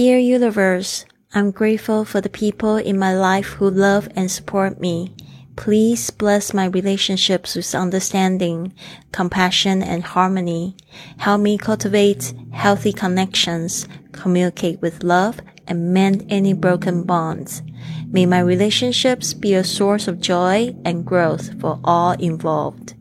Dear universe, I'm grateful for the people in my life who love and support me. Please bless my relationships with understanding, compassion, and harmony. Help me cultivate healthy connections, communicate with love, and mend any broken bonds. May my relationships be a source of joy and growth for all involved.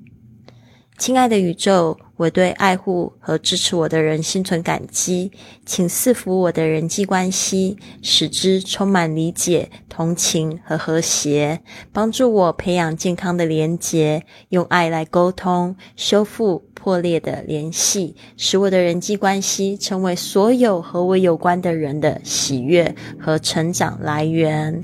亲爱的宇宙，我对爱护和支持我的人心存感激，请赐福我的人际关系，使之充满理解、同情和和谐，帮助我培养健康的连结，用爱来沟通，修复破裂的联系，使我的人际关系成为所有和我有关的人的喜悦和成长来源。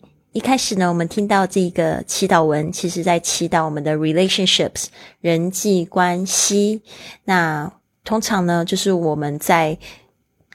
一开始呢，我们听到这个祈祷文，其实在祈祷我们的 relationships 人际关系。那通常呢，就是我们在。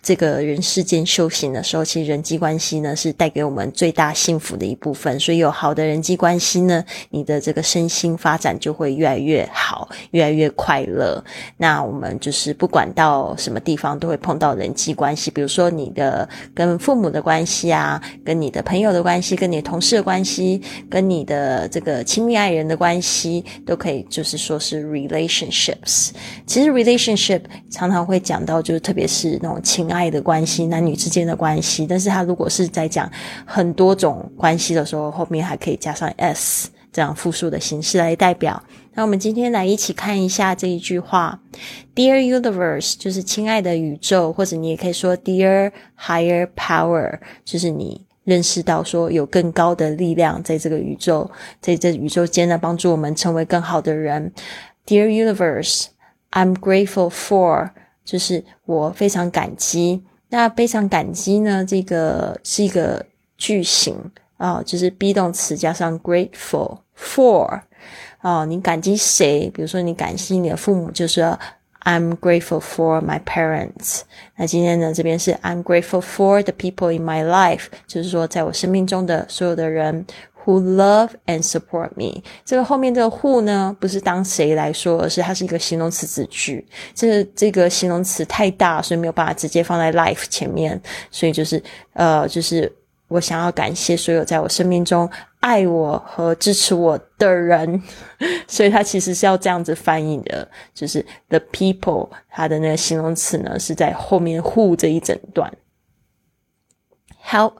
这个人世间修行的时候，其实人际关系呢是带给我们最大幸福的一部分。所以有好的人际关系呢，你的这个身心发展就会越来越好，越来越快乐。那我们就是不管到什么地方，都会碰到人际关系，比如说你的跟父母的关系啊，跟你的朋友的关系，跟你同事的关系，跟你的这个亲密爱人的关系，都可以就是说是 relationships。其实 relationship 常常会讲到，就是特别是那种亲爱。爱的关系，男女之间的关系，但是他如果是在讲很多种关系的时候，后面还可以加上 s 这样复数的形式来代表。那我们今天来一起看一下这一句话：Dear Universe，就是亲爱的宇宙，或者你也可以说 Dear Higher Power，就是你认识到说有更高的力量在这个宇宙，在这宇宙间呢，帮助我们成为更好的人。Dear Universe，I'm grateful for。就是我非常感激，那非常感激呢？这个是一个句型啊，就是 be 动词加上 grateful for 啊，你感激谁？比如说你感激你的父母，就是 I'm grateful for my parents。那今天呢，这边是 I'm grateful for the people in my life，就是说在我生命中的所有的人。Who love and support me？这个后面这个 who 呢，不是当谁来说，而是它是一个形容词子句。这这个形容词太大，所以没有办法直接放在 life 前面。所以就是呃，就是我想要感谢所有在我生命中爱我和支持我的人。所以它其实是要这样子翻译的，就是 the people，它的那个形容词呢是在后面 who 这一整段。Help,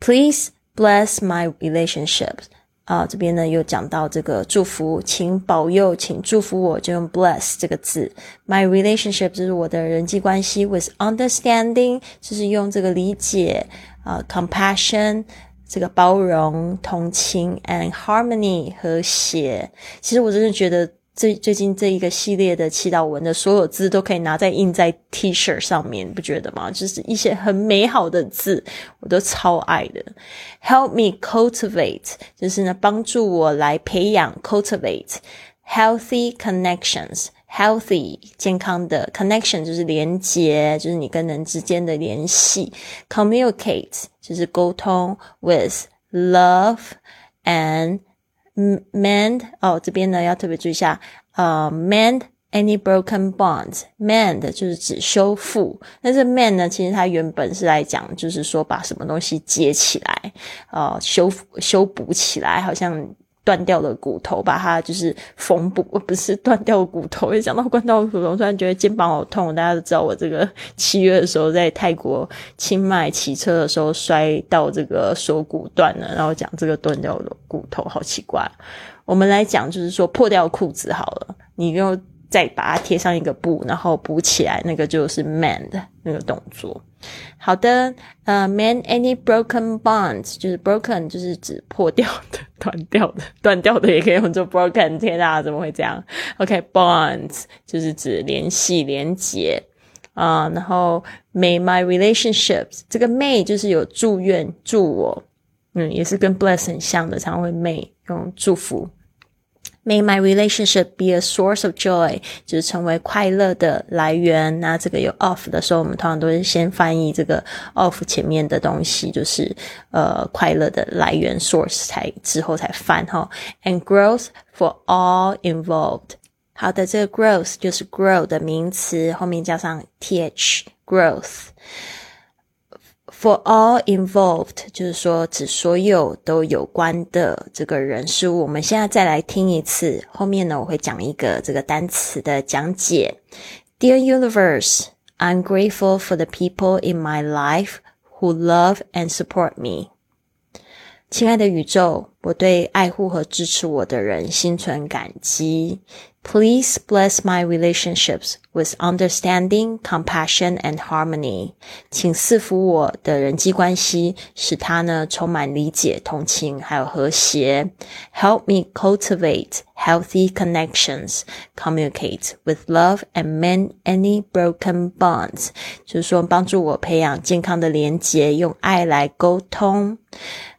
please. Bless my relationships 啊，这边呢又讲到这个祝福，请保佑，请祝福我，就用 bless 这个字。My relationship 就是我的人际关系，with understanding 就是用这个理解啊，compassion 这个包容、同情，and harmony 和谐。其实我真的觉得。最最近这一个系列的祈祷文的所有字都可以拿在印在 T 恤上面，不觉得吗？就是一些很美好的字，我都超爱的。Help me cultivate，就是呢帮助我来培养 cultivate healthy connections。Healthy 健康的 connection 就是连接，就是你跟人之间的联系。Communicate 就是沟通，with love and mend 哦，这边呢要特别注意一下，呃，mend any broken bonds，mend 就是指修复，但是 mend 呢，其实它原本是来讲，就是说把什么东西接起来，呃，修修补起来，好像。断掉的骨头，把它就是缝补，不是断掉骨头。一想到断掉骨头，突然觉得肩膀好痛。大家都知道，我这个七月的时候在泰国清迈骑车的时候摔到这个锁骨断了，然后讲这个断掉的骨头好奇怪。我们来讲，就是说破掉裤子好了，你又再把它贴上一个布，然后补起来，那个就是 mend 那个动作。好的，呃，mend any broken bonds，就是 broken 就是指破掉的、断掉的、断掉的也可以用作 broken。天啊，怎么会这样？OK，bonds 就是指联系、连接。啊，然后 May my relationships，这个 May 就是有祝愿祝我，嗯，也是跟 bless 很像的，常会 May 用祝福。May my relationship be a source of joy，就是成为快乐的来源。那这个有 of 的时候，我们通常都是先翻译这个 of 前面的东西，就是呃快乐的来源 source 才之后才翻哈。And growth for all involved。好的，这个 growth 就是 grow 的名词，后面加上 th growth。 For all involved，就是说指所有都有关的这个人事物。我们现在再来听一次，后面呢我会讲一个这个单词的讲解。Dear universe, I'm grateful for the people in my life who love and support me. 亲爱的宇宙，我对爱护和支持我的人心存感激。Please bless my relationships with understanding, compassion, and harmony. 请赐福我的人际关系，使它呢充满理解、同情还有和谐。Help me cultivate healthy connections, communicate with love, and mend any broken bonds. 就是说，帮助我培养健康的连结，用爱来沟通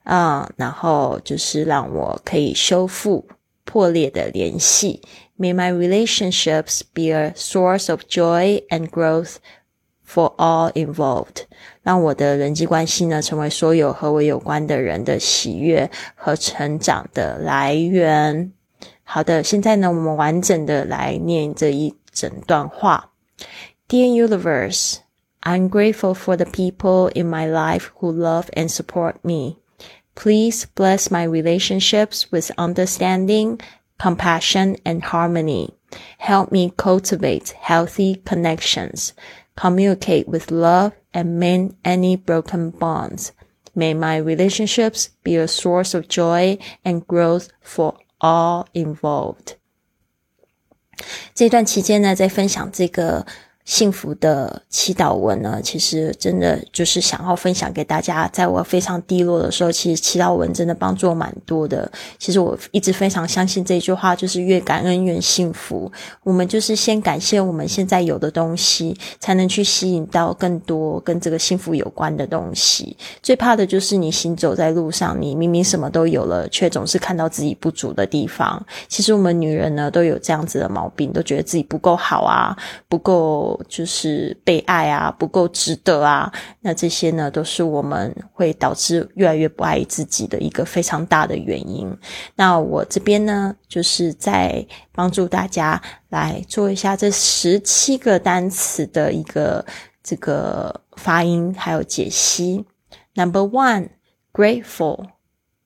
啊，然后就是让我可以修复破裂的联系。May my relationships be a source of joy and growth for all involved。让我的人际关系呢，成为所有和我有关的人的喜悦和成长的来源。好的，现在呢，我们完整的来念这一整段话。Dear universe, I'm grateful for the people in my life who love and support me. Please bless my relationships with understanding compassion, and harmony. Help me cultivate healthy connections, communicate with love, and mend any broken bonds. May my relationships be a source of joy and growth for all involved. 这段期间呢，在分享这个 幸福的祈祷文呢，其实真的就是想要分享给大家。在我非常低落的时候，其实祈祷文真的帮助我蛮多的。其实我一直非常相信这句话，就是越感恩越幸福。我们就是先感谢我们现在有的东西，才能去吸引到更多跟这个幸福有关的东西。最怕的就是你行走在路上，你明明什么都有了，却总是看到自己不足的地方。其实我们女人呢，都有这样子的毛病，都觉得自己不够好啊，不够。就是被爱啊，不够值得啊，那这些呢，都是我们会导致越来越不爱自己的一个非常大的原因。那我这边呢，就是在帮助大家来做一下这十七个单词的一个这个发音还有解析。Number one, grateful,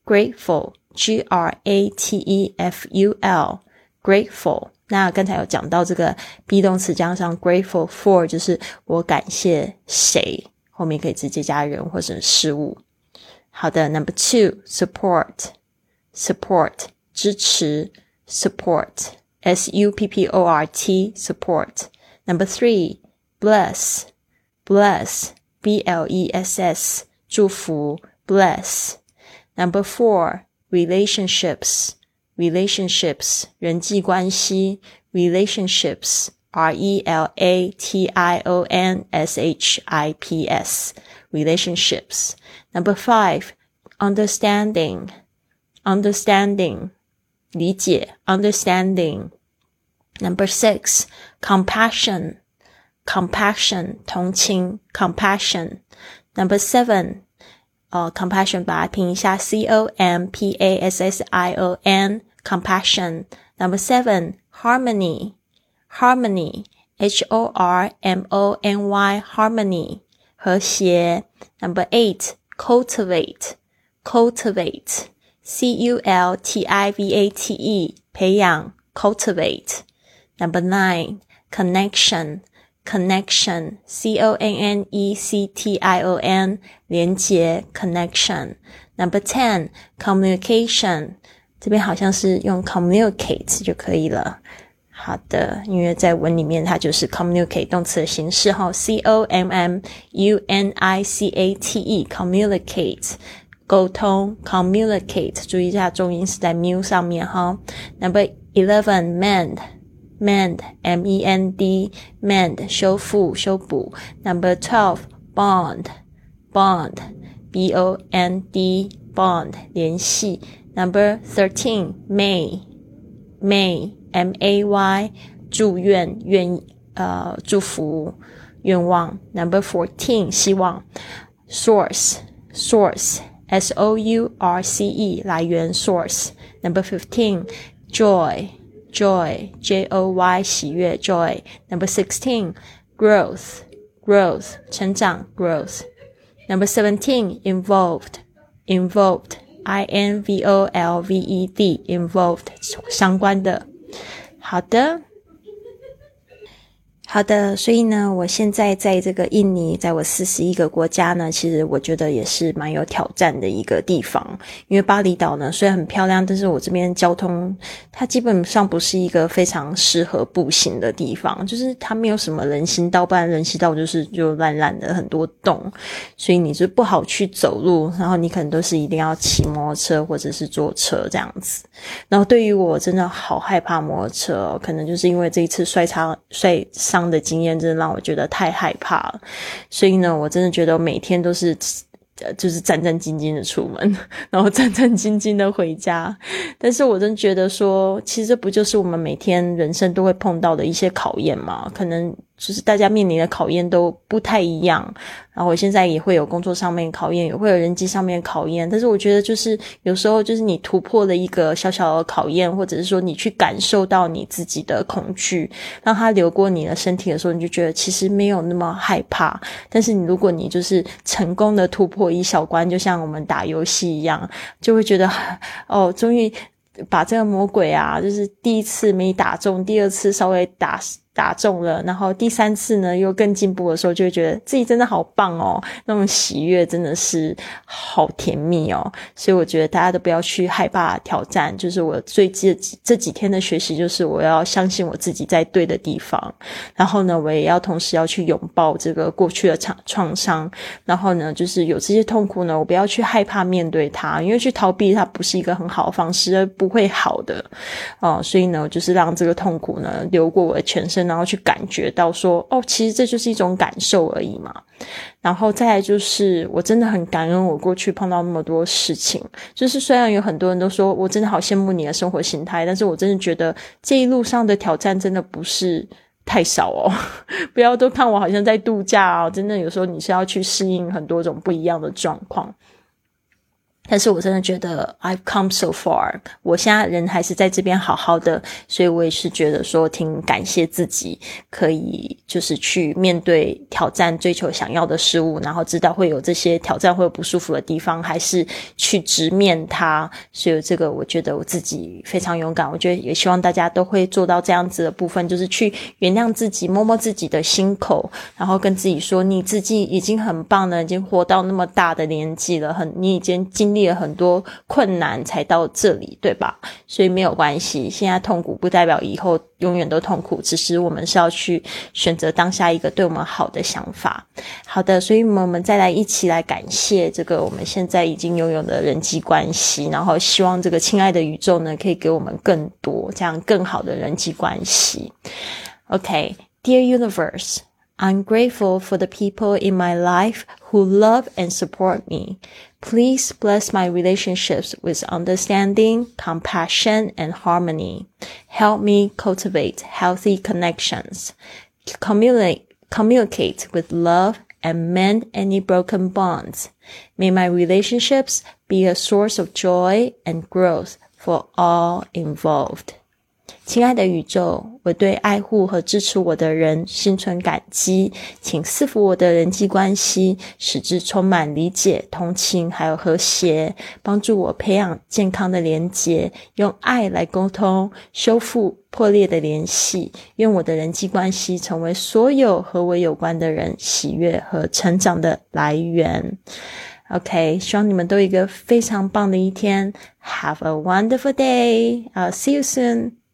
grateful, G R A T E F U L, grateful. 那刚才有讲到这个 be 动词加上 grateful for，就是我感谢谁，后面可以直接加人或者事物。好的，Number two，support，support 支持，support，s u p p o r t，support。Number three，bless，bless，b l e s s 祝福，bless。Number four，relationships。 relationships 人际关系 relationships R E L A T I O N S H I P S relationships. Number five, understanding, understanding, 理解 understanding. Number six, compassion, compassion 同情 compassion. Number seven, 呃，compassion 把它拼一下，c o m p a s s i o n compassion。Number seven harmony harmony h o r m o n y harmony 和谐。Number eight cultivate cultivate c u l t i v a t e 培养 cultivate。Number nine connection connection, c o n n e c t i o n 连接 connection。Number ten communication，这边好像是用 communicate 就可以了。好的，因为在文里面它就是 communicate 动词的形式哈，c o m m u n i c a t e communicate 沟通 communicate，注意一下重音是在 mu 上面哈。Number eleven mend mend m e n d mend 修复修补。Number twelve bond bond b o n d bond 联系。Number thirteen may may m a y 祝愿愿呃祝福愿望。Number fourteen 希望。Source source s o u r c e 来源 source。Number fifteen joy joy j o y 喜悦 joy。Number sixteen growth growth 成长 growth。Number seventeen involved involved i n v o l v e d involved 相关的。好的。 好的，所以呢，我现在在这个印尼，在我四十一个国家呢，其实我觉得也是蛮有挑战的一个地方。因为巴厘岛呢虽然很漂亮，但是我这边交通它基本上不是一个非常适合步行的地方，就是它没有什么人行道，不然人行道就是就烂烂的很多洞，所以你就不好去走路，然后你可能都是一定要骑摩托车或者是坐车这样子。然后对于我真的好害怕摩托车，可能就是因为这一次摔伤摔伤。的经验真的让我觉得太害怕了，所以呢，我真的觉得每天都是，呃，就是战战兢兢的出门，然后战战兢兢的回家。但是我真觉得说，其实这不就是我们每天人生都会碰到的一些考验吗？可能。就是大家面临的考验都不太一样，然后我现在也会有工作上面考验，也会有人际上面考验。但是我觉得，就是有时候就是你突破了一个小小的考验，或者是说你去感受到你自己的恐惧，让它流过你的身体的时候，你就觉得其实没有那么害怕。但是你如果你就是成功的突破一小关，就像我们打游戏一样，就会觉得哦，终于把这个魔鬼啊，就是第一次没打中，第二次稍微打。打中了，然后第三次呢又更进步的时候，就会觉得自己真的好棒哦，那种喜悦真的是好甜蜜哦。所以我觉得大家都不要去害怕挑战，就是我最近这几天的学习，就是我要相信我自己在对的地方。然后呢，我也要同时要去拥抱这个过去的创创伤。然后呢，就是有这些痛苦呢，我不要去害怕面对它，因为去逃避它不是一个很好的方式，而不会好的哦。所以呢，就是让这个痛苦呢流过我的全身。然后去感觉到说，哦，其实这就是一种感受而已嘛。然后再来就是，我真的很感恩我过去碰到那么多事情。就是虽然有很多人都说我真的好羡慕你的生活形态，但是我真的觉得这一路上的挑战真的不是太少哦。不要都看我好像在度假哦，真的有时候你是要去适应很多种不一样的状况。但是我真的觉得 I've come so far，我现在人还是在这边好好的，所以我也是觉得说挺感谢自己，可以就是去面对挑战，追求想要的事物，然后知道会有这些挑战会有不舒服的地方，还是去直面它。所以这个我觉得我自己非常勇敢，我觉得也希望大家都会做到这样子的部分，就是去原谅自己，摸摸自己的心口，然后跟自己说，你自己已经很棒了，已经活到那么大的年纪了，很你已经经。历了很多困难才到这里，对吧？所以没有关系。现在痛苦不代表以后永远都痛苦，只是我们是要去选择当下一个对我们好的想法。好的，所以我们再来一起来感谢这个我们现在已经拥有的人际关系，然后希望这个亲爱的宇宙呢，可以给我们更多这样更好的人际关系。OK，Dear Universe。I'm grateful for the people in my life who love and support me. Please bless my relationships with understanding, compassion, and harmony. Help me cultivate healthy connections. Communicate, communicate with love and mend any broken bonds. May my relationships be a source of joy and growth for all involved. 亲爱的宇宙，我对爱护和支持我的人心存感激，请赐福我的人际关系，使之充满理解、同情，还有和谐，帮助我培养健康的连结，用爱来沟通，修复破裂的联系。愿我的人际关系成为所有和我有关的人喜悦和成长的来源。OK，希望你们都有一个非常棒的一天。Have a wonderful day. I'll see you soon.